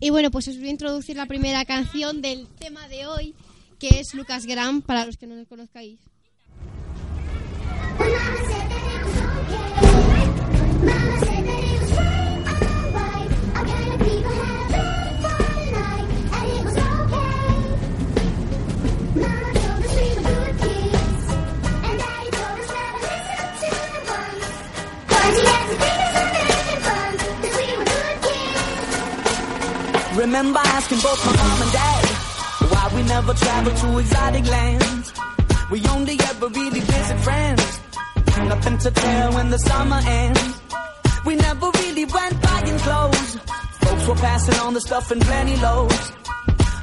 Y bueno, pues os voy a introducir la primera canción del tema de hoy, que es Lucas Graham, para los que no lo conozcáis. Remember asking both my mom and dad why we never traveled to exotic lands. We only ever really visit friends. Nothing to tell when the summer ends. We never really went buying clothes. Folks were passing on the stuff in plenty loads.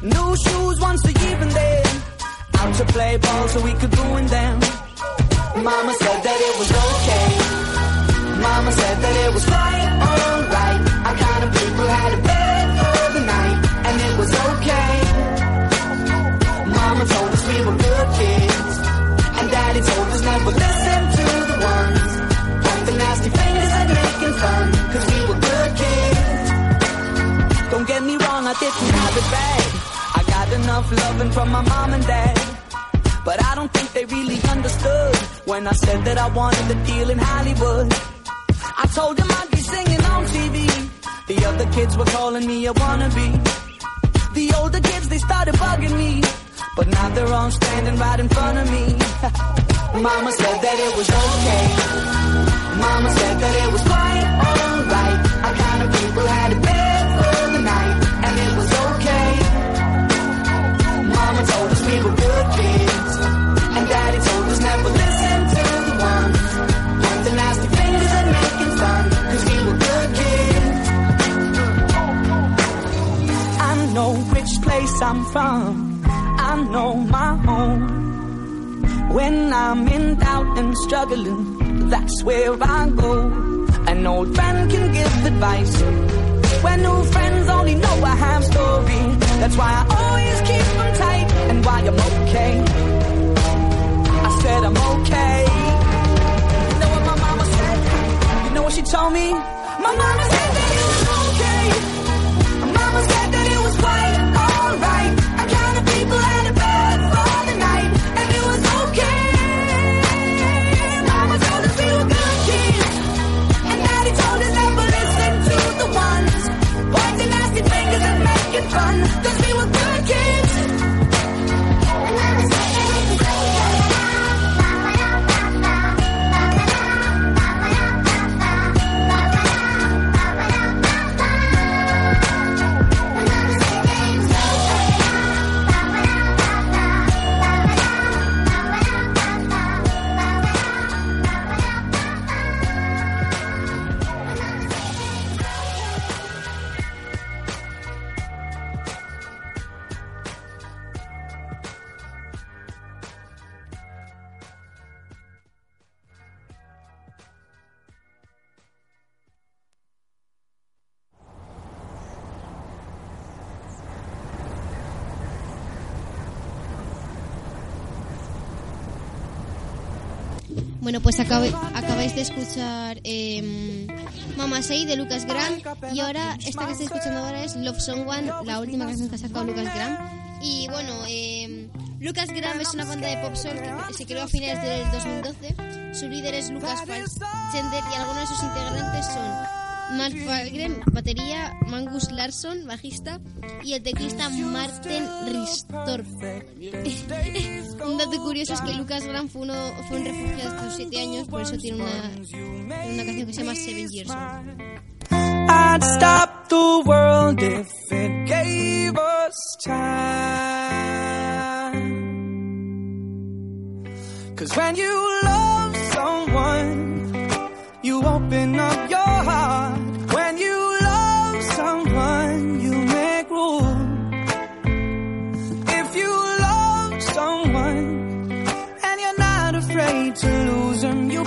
New shoes once a year and then out to play ball so we could ruin them. Mama said that it was okay. Mama said that it was quite alright. Our kind of people had a I got enough loving from my mom and dad. But I don't think they really understood when I said that I wanted a deal in Hollywood. I told them I'd be singing on TV. The other kids were calling me a wannabe. The older kids, they started bugging me. But now they're all standing right in front of me. Mama said that it was okay. Mama said that it was quite alright. Our kind of people had a place I'm from, I know my home. When I'm in doubt and struggling, that's where I go. An old friend can give advice. When new friends only know a half story, that's why I always keep them tight and why I'm okay. I said I'm okay. You know what my mama said? You know what she told me? My mama said escuchar eh, Mama Say de Lucas Graham y ahora esta que estáis escuchando ahora es Love Someone, la última canción que ha sacado Lucas Graham. Y bueno, eh, Lucas Graham es una banda de pop soul que se creó a finales del 2012. Su líder es Lucas Falchender y algunos de sus integrantes son Mark Falgren, batería, Mangus Larsson, bajista y el teclista Martin Ristorp. un dato curioso es que Lucas Graham fue, un refugiado hasta los 7 años, por eso tiene una, una canción que se llama Seven Years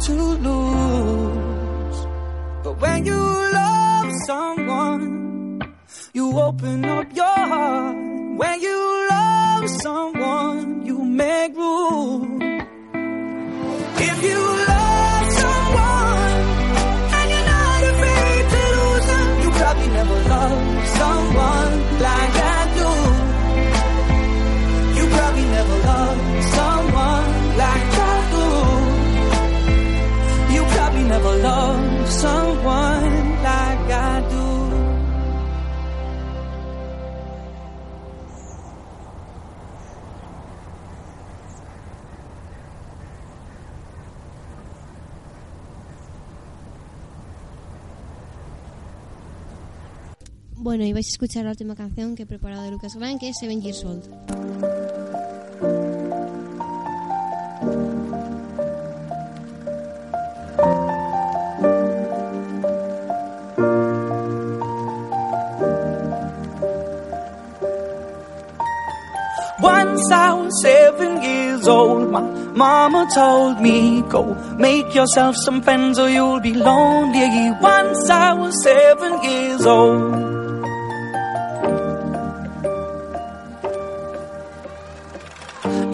to lose. But when you love someone, you open up your heart. When you love someone, you make room. If you love someone and you're not afraid to lose them, you probably never loved someone Bueno, y vais a escuchar la última canción que he preparado de Lucas Graham, que es Seven Years Old. Once I was seven years old, my mama told me, Go make yourself some friends or you'll be lonely. Once I was seven years old.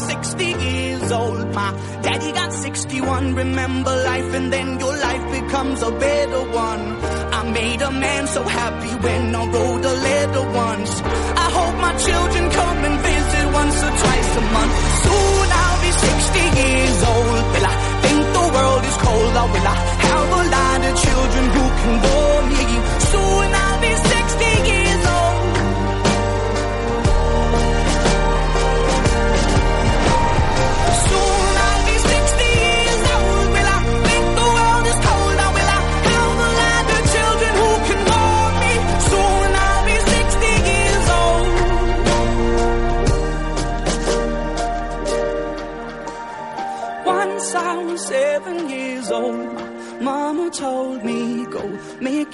years old. My daddy got 61. Remember life, and then your life becomes a better one. I made a man so happy when I wrote a letter once. I hope my children come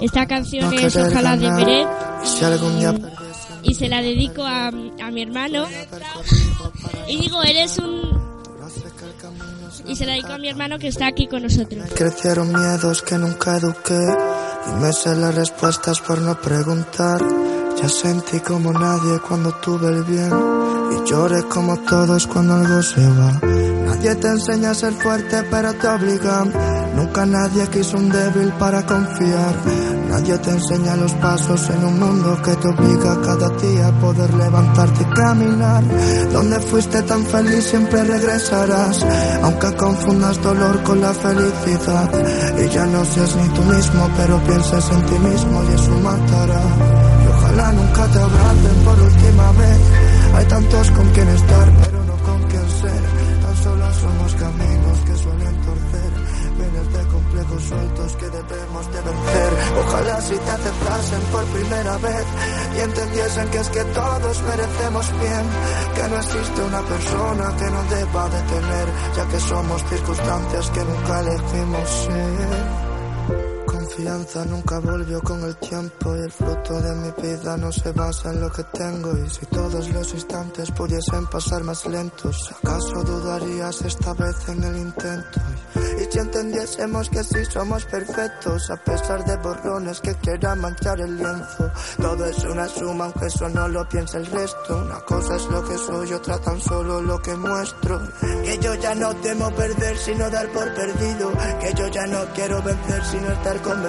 Esta canción es Ojalá de día y se la dedico a, a mi hermano. Y digo, eres un... Y se la dedico a mi hermano que está aquí con nosotros. Crecieron miedos que nunca eduqué y me sé las respuestas por no preguntar. Ya sentí como nadie cuando tuve el bien y lloré como todos cuando algo se va. Nadie te enseña a ser fuerte pero te obligan. Nunca nadie quiso un débil para confiar. Nadie te enseña los pasos en un mundo que te obliga cada día a poder levantarte y caminar. Donde fuiste tan feliz siempre regresarás, aunque confundas dolor con la felicidad. Y ya no seas ni tú mismo, pero pienses en ti mismo y eso matará. Y ojalá nunca te abracen por última vez. Hay tantos con quien estar, complejos sueltos que debemos de vencer. Ojalá si te aceptasen por primera vez y entendiesen que es que todos merecemos bien. Que no existe una persona que nos deba detener, ya que somos circunstancias que nunca elegimos ser. Confianza nunca volvió con el tiempo y el fruto de mi vida no se basa en lo que tengo. Y si todos los instantes pudiesen pasar más lentos, ¿acaso dudarías esta vez en el intento? Y si entendiésemos que sí somos perfectos a pesar de borrones que quieran manchar el lienzo, todo es una suma aunque eso no lo piensa el resto, una cosa es lo que soy, otra tan solo lo que muestro, que yo ya no temo perder sino dar por perdido, que yo ya no quiero vencer sino estar convencido,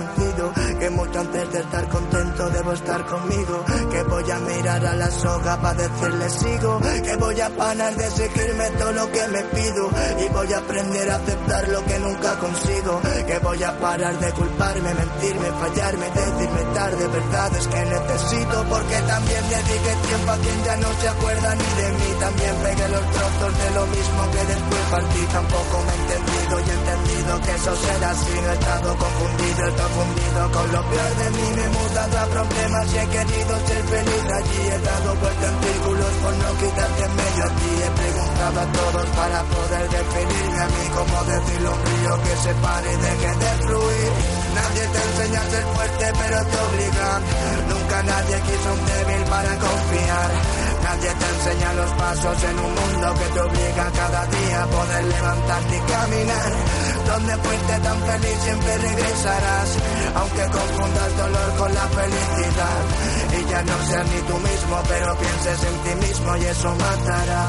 que mucho antes de estar contento debo estar conmigo, que voy a mirar a la soga para decirle sigo, que voy a parar de seguirme todo lo que me pido y voy a aprender a aceptar lo que nunca consigo, que voy a parar de culparme, mentirme, fallarme, decirme tarde verdades que necesito porque también dediqué tiempo a quien ya no se acuerda ni de mí, también pegué los trozos de lo mismo que después partí, tampoco me he entendido y he entendido que eso será así, no he estado confundido, confundido con lo peor de mí, me muda a problemas y he querido ser feliz allí. He dado vuelta en círculos por no quitarte en medio a. He preguntado a todos para poder definirme a mí. Como decirlo un río que se pare y deje de fluir. Nadie te enseña a ser fuerte, pero te obligan. Nunca nadie quiso un débil para confiar. Nadie te enseña los pasos en un mundo que te obliga cada día a poder levantarte y caminar. Donde fuiste tan feliz siempre regresarás, aunque confundas dolor con la felicidad. Y ya no seas ni tú mismo, pero pienses en ti mismo y eso matará.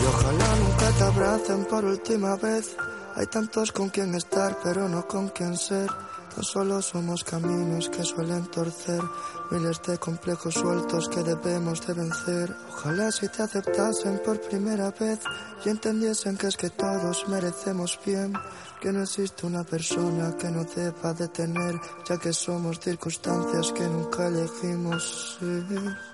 Y ojalá nunca te abracen por última vez. Hay tantos con quien estar, pero no con quien ser. Tan solo somos caminos que suelen torcer, miles de complejos sueltos que debemos de vencer. Ojalá si te aceptasen por primera vez y entendiesen que es que todos merecemos bien, que no existe una persona que no deba de tener, ya que somos circunstancias que nunca elegimos ser.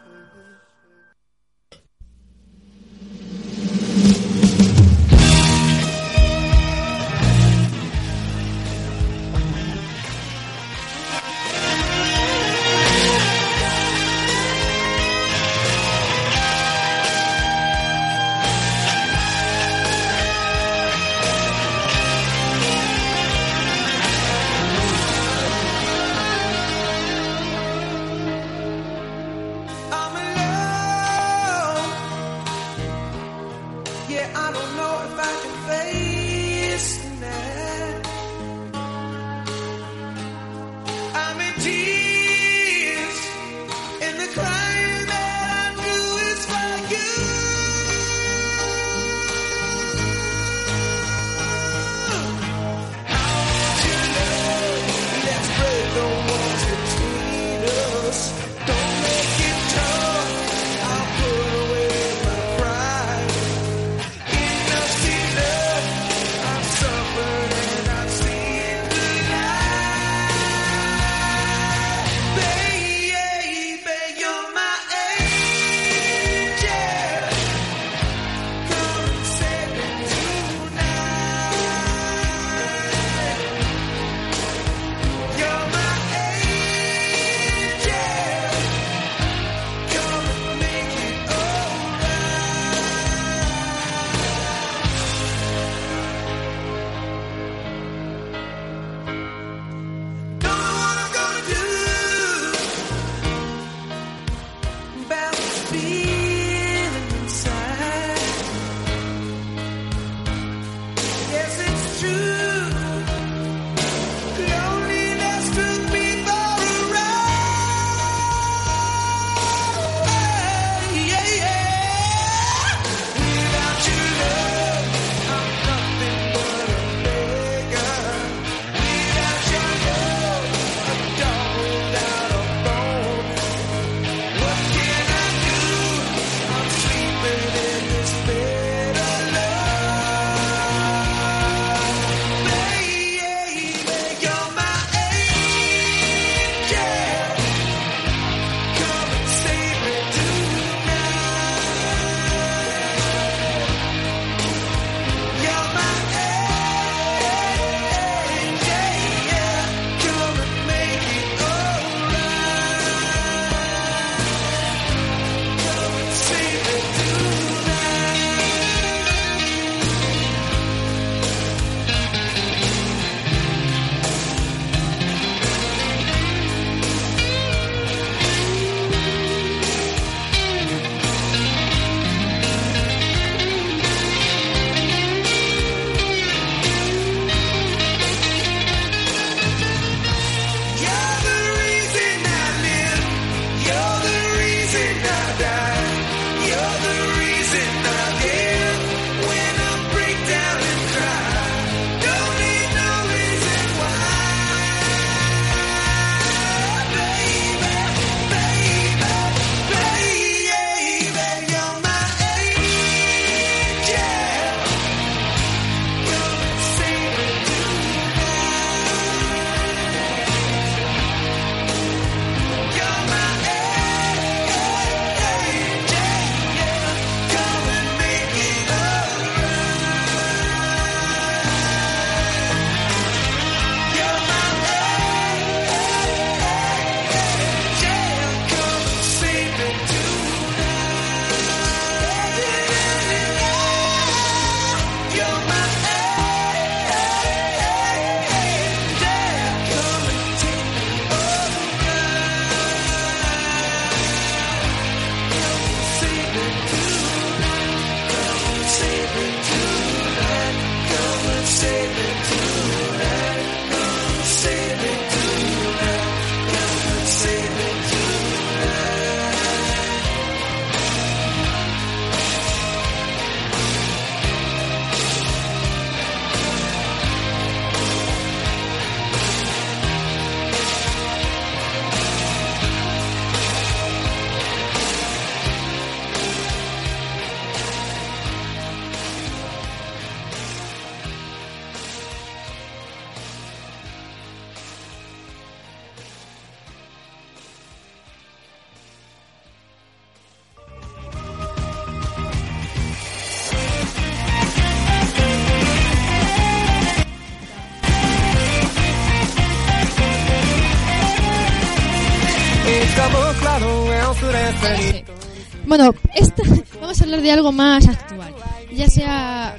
hablar de algo más actual. Ya sea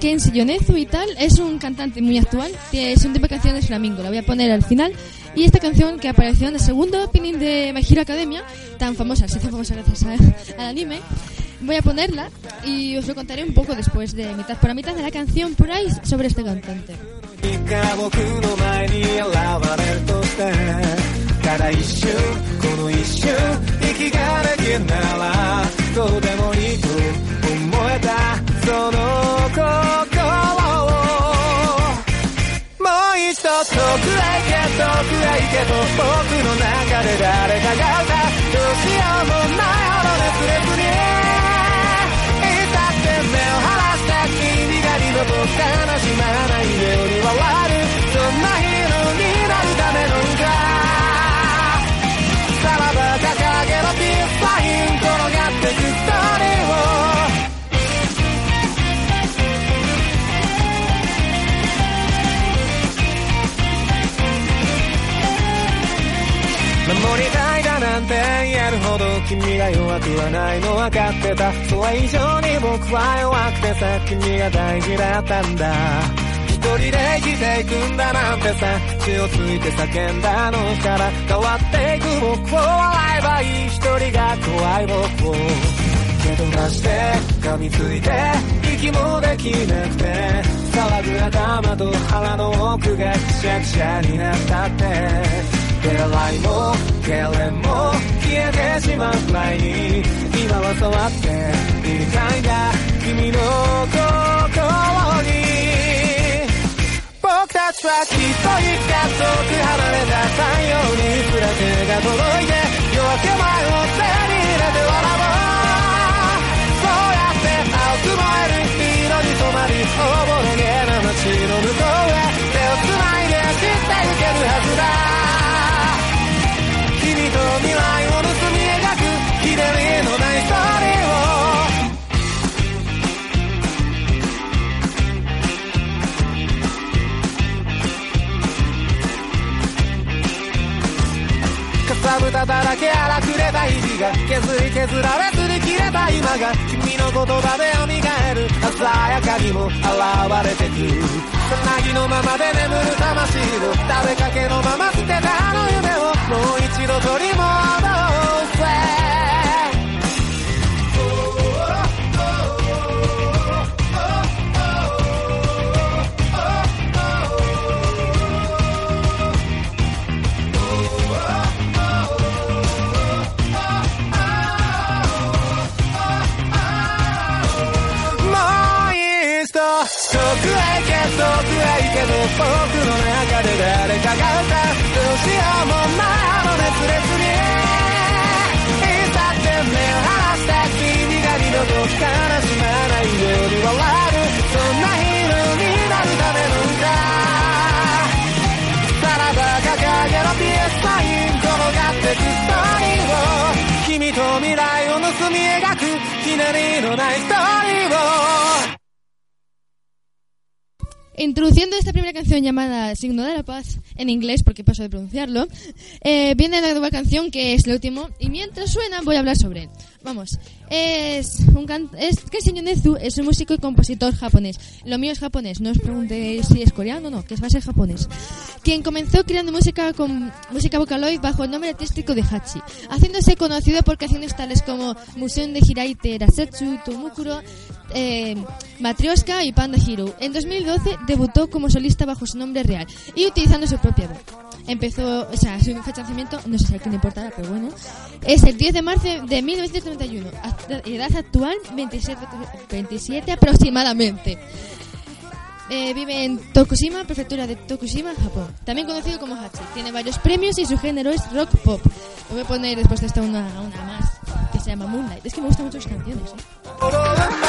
Kenshi Yonezu y tal, es un cantante muy actual. Es un tipo de canciones flamingo. La voy a poner al final. Y esta canción que apareció en el segundo opening de My Hero Academia, tan famosa, se hizo famosa gracias a- al anime, voy a ponerla y os lo contaré un poco después de mitad por la mitad de la canción por ahí sobre este cantante. が僕の前に現れるとしてただ一瞬この一瞬息ができんなら くへ行けと僕の中で誰かが歌どうしようもないほど熱烈にいたって目を離した君が二度と悲しまない。弱くはないの分かってた。それ以上に僕は弱くてさ君が大事だったんだ。一人で生きていくんだなんてさ血をついて叫んだの日から変わっていく僕を笑えばいい。一人が怖い僕を。蹴飛ばして噛みついて息もできなくて騒ぐ頭と腹の奥がくしゃくしゃになったって。出会いも経験も消えてしまうくらいに。今は触っていたいんだ君の心に。僕たちはきっといつか遠く離れた太陽にすら手が届いて夜明け前を手に入れて笑おう。そうやって青く燃える色に染まりおぼただらけ荒くれた日々が削り削られずに切れた今が君の言葉で蘇る鮮やかにも現れてくる。さなぎのままで眠る魂を食べかけのまま捨てたあの夢をもう一度取り戻遠くへ行け遠くへ行けと僕の中で誰かが歌うどうしようもなあの熱烈にいざって目を離した君が二度と悲しまないように笑るそんなヒーローになるための歌。さらば掲げろピエスサイン転がってくストーリーを。君と未来を盗み描くひねりのないストーリー。Introduciendo esta primera canción llamada Signo de la Paz, en inglés porque paso de pronunciarlo, eh, viene la nueva canción que es lo último, y mientras suena voy a hablar sobre él. Vamos, es un es Kenshi Yonezu es un músico y compositor japonés. Lo mío es japonés, no os preguntéis si es coreano o no, que va a ser japonés. Quien comenzó creando música con música vocaloid bajo el nombre artístico de Hachi, haciéndose conocido por canciones tales como Museum de Hiraite Rasetsu, Tomukuro, eh, Matryoshka y Panda Hero. En 2012 debutó como solista bajo su nombre real y utilizando su propia voz. Empezó, o sea, su fecha de nacimiento, no sé si a quién importará, pero bueno, es el 10 de marzo de 1931. Act- Edad actual, 27, 27 aproximadamente. Eh, vive en Tokushima, prefectura de Tokushima, Japón. También conocido como Hachi. Tiene varios premios y su género es rock pop. Voy a poner después de esta una, una más que se llama Moonlight. Es que me gustan mucho sus canciones. ¿eh?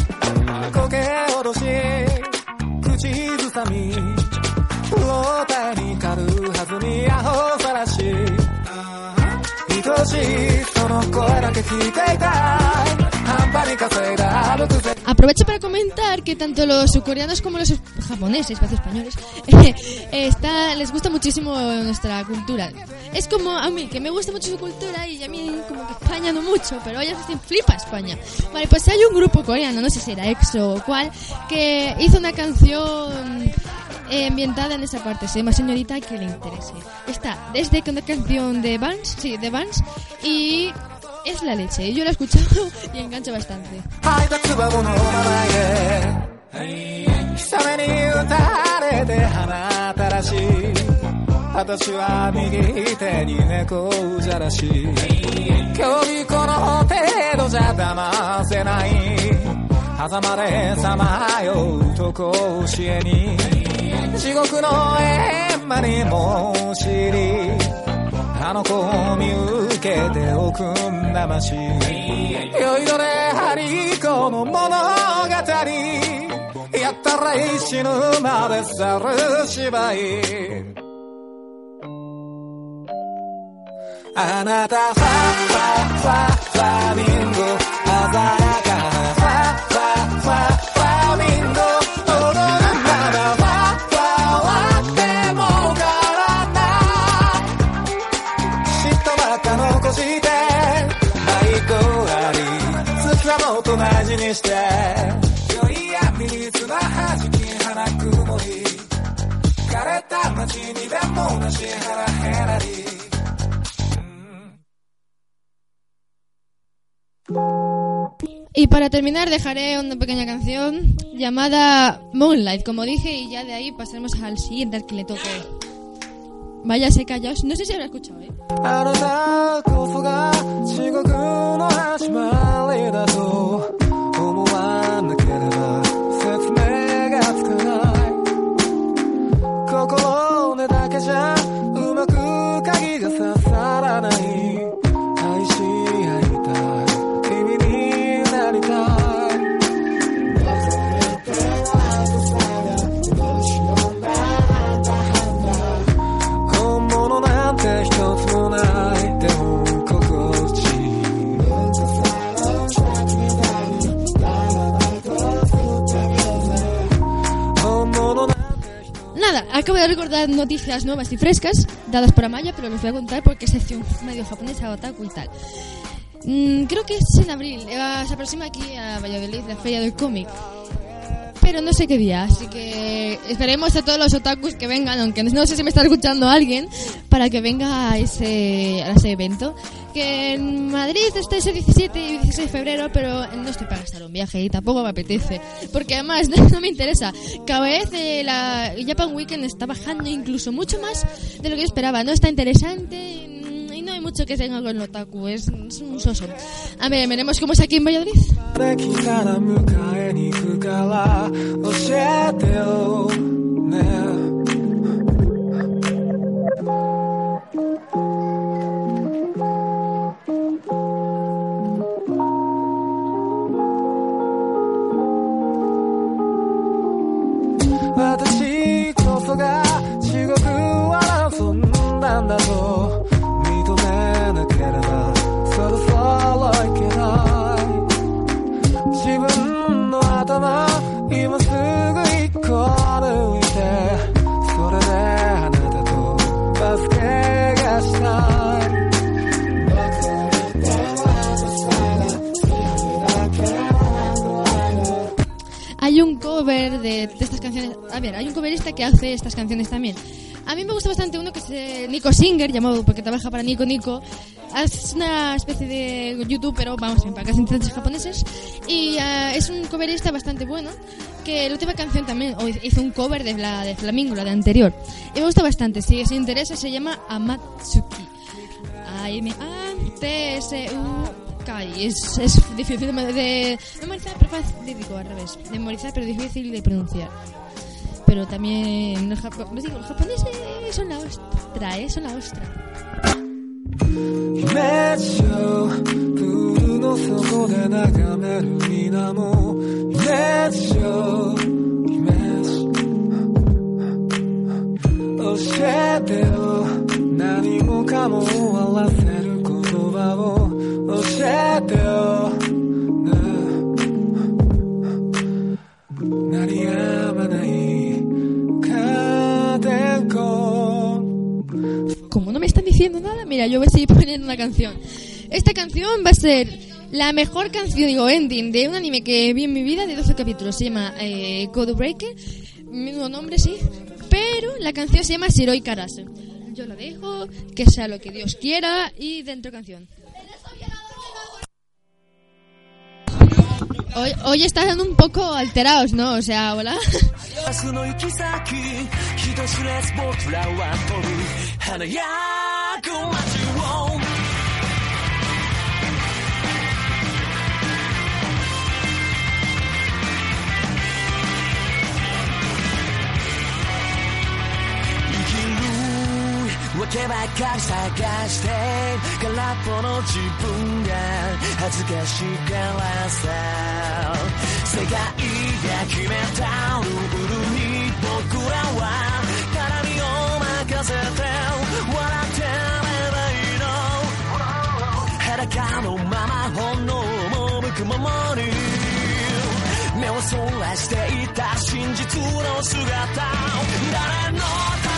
Aprovecho para comentar que tanto los surcoreanos como los japoneses, parece españoles, está, les gusta muchísimo nuestra cultura. Es como a mí, que me gusta mucho su cultura y a mí como que España no mucho, pero ellos flipa España. Vale, pues hay un grupo coreano, no sé si era EXO o cuál, que hizo una canción eh, ambientada en esa parte, se llama Señorita que le interese. Está desde una canción de Vans, sí, de Vans, y es la leche. Yo la he escuchado y engancha bastante. 配達は物の前へ久めに打たれて花たらし私は右手に猫じゃらし競技この程度じゃ騙せない狭間でさまようと甲子園に 地獄の閻魔にも知りあの子を見受けておくんなまし酔いどれハリコの物語やったら死ぬまで去る芝居。あなたファファファファミンゴ鮮やか。Y para terminar dejaré una pequeña canción llamada Moonlight, como dije, y ya de ahí pasaremos al siguiente al que le toque. Vaya se callado, no sé si habrá escuchado, ¿eh? Acabo de recordar noticias nuevas y frescas dadas por Amaya, pero les voy a contar porque es sección medio japonesa, otaku y tal. Mm, creo que es en abril, eh, se aproxima aquí a Valladolid la feria del cómic. Pero no sé qué día, así que esperemos a todos los otakus que vengan, aunque no sé si me está escuchando alguien, para que venga a ese, a ese evento. Que en Madrid está ese 17 y 16 de febrero, pero no estoy para gastar un viaje y tampoco me apetece. Porque además no me interesa. Cada vez eh, la Japan Weekend está bajando incluso mucho más de lo que yo esperaba. No está interesante no hay mucho que tenga con el otaku, es, es un soso. A ver, veremos cómo es aquí en Valladolid. De, de estas canciones. A ver, hay un coverista que hace estas canciones también. A mí me gusta bastante uno que es eh, Nico Singer, llamado porque trabaja para Nico Nico. Es una especie de YouTube, pero vamos, en pacas intérpretes japoneses. Y eh, es un coverista bastante bueno. Que la última canción también o hizo un cover de la de Flamingo, la de anterior. Y me gusta bastante. Si os interesa, se llama Amatsuki. A-M-A-T-S-U-K. Kai. Es, es difícil de, de, memorizar, pero fácil, digo, al revés. De memorizar, pero difícil de pronunciar. Pero también los, japo pues digo, los japoneses son la ostra, ¿eh? Son la ostra. 教えてよ何もかも終わらせる言葉を diciendo nada, mira, yo voy a seguir poniendo una canción. Esta canción va a ser la mejor canción, digo, ending de un anime que vi en mi vida de 12 capítulos. Se llama eh, Code Breaker. Mismo nombre, sí. Pero la canción se llama Shiroi Karase. Yo la dejo, que sea lo que Dios quiera y dentro canción. Hoy, hoy están un poco alterados, ¿no? O sea, hola. 生きるわけばかり探して空っぽの自分が恥ずかしいからさ世界が決めたルールに僕らは絡みを任せて。目をそらしていた真実の姿誰のため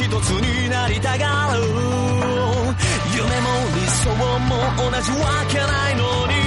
一つになりたがる夢も理想も同じわけないのに。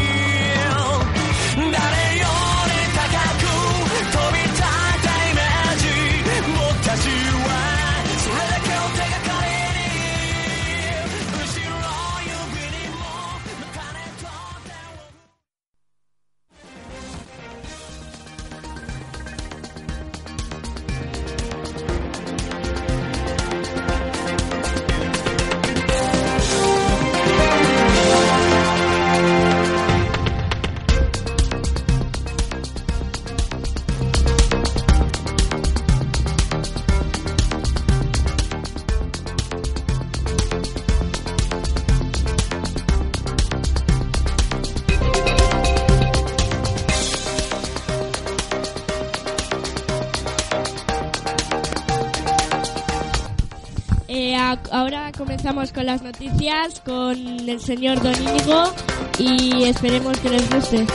Ahora comenzamos con las noticias con el señor Don y esperemos que les guste.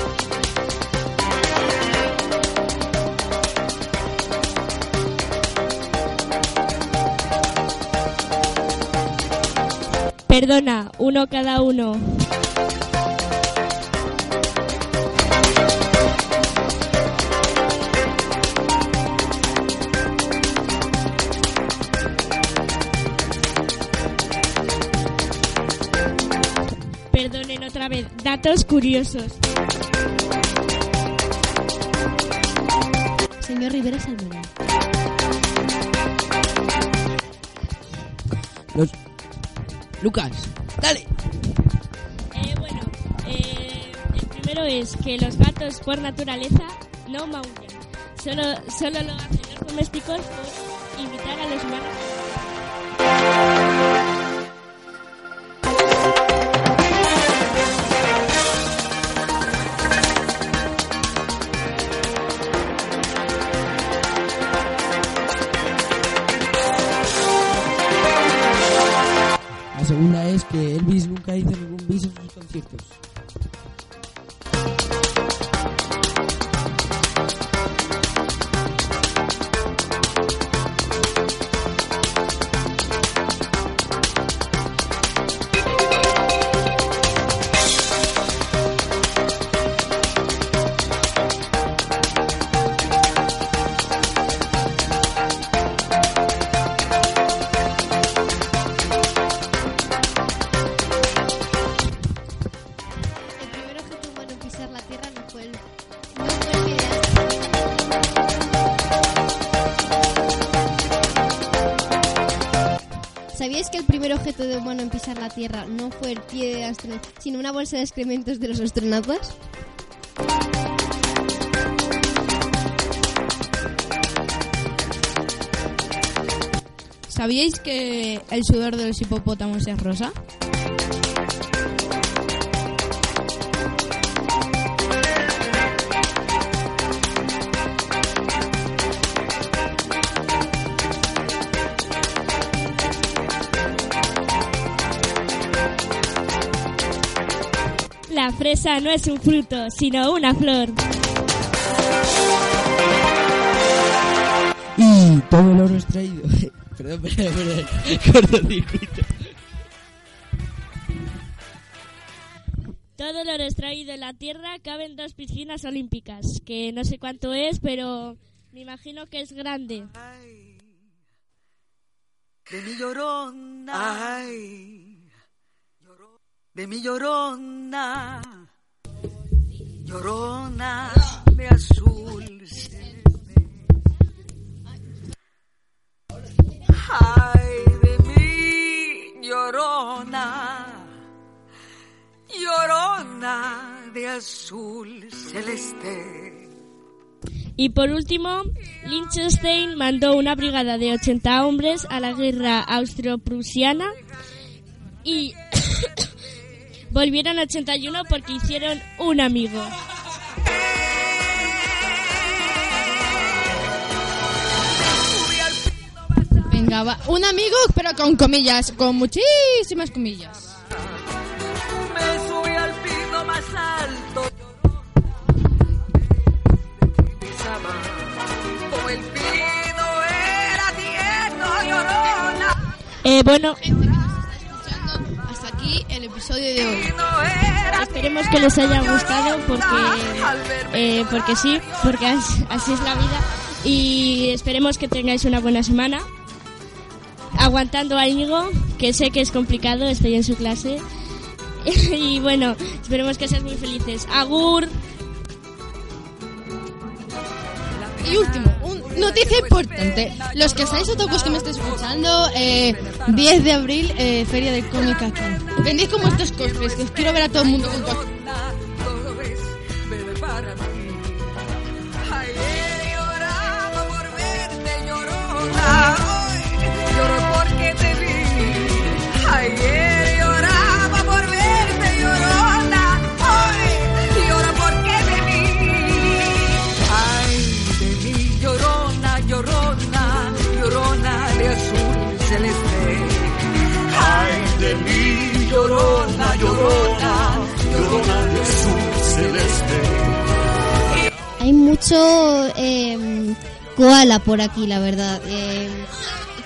Perdona, uno cada uno. Datos curiosos. Señor Rivera Salmerón. Los... Lucas, dale. Eh, bueno, eh, el primero es que los gatos por naturaleza no maullan. Solo, solo lo hacen los domésticos Tierra no fue el pie de astronauta, sino una bolsa de excrementos de los astronautas? ¿Sabíais que el sudor de los hipopótamos es rosa? Fresa no es un fruto, sino una flor. Y todo el oro extraído. perdón, perdón, perdón. Cortocircuito. Todo el oro extraído en la Tierra cabe en dos piscinas olímpicas, que no sé cuánto es, pero me imagino que es grande. de mi llorona. Ay, de mi llorona. Llorona de azul. celeste. Ay, de mi llorona. Llorona de azul celeste. Y por último, Liechtenstein mandó una brigada de 80 hombres a la guerra austro-prusiana y volvieron 81 porque hicieron un amigo. Venga, va. Un amigo, pero con comillas, con muchísimas comillas. Me subí al pino más alto. Pisaba, como el pino era tierno, llorona. Eh, bueno, aquí el episodio de hoy. Esperemos que les haya gustado porque, eh, porque sí, porque as- así es la vida. Y esperemos que tengáis una buena semana. Aguantando a Íñigo, que sé que es complicado, estoy en su clase. y bueno, esperemos que seáis muy felices. Agur. Y último, noticia importante. Los que estáis otocos que me estáis escuchando, eh, 10 de abril, eh, Feria del Cómic aquí. Venid como estos cosplays, que os quiero ver a todo el mundo con cosplay. todo mucho eh, koala por aquí, la verdad. Eh,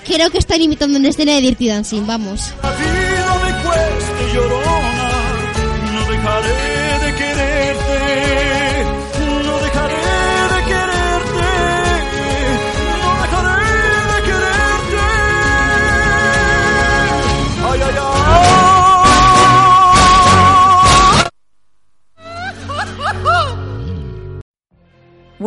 creo que están imitando una escena de Dirty Dancing, vamos.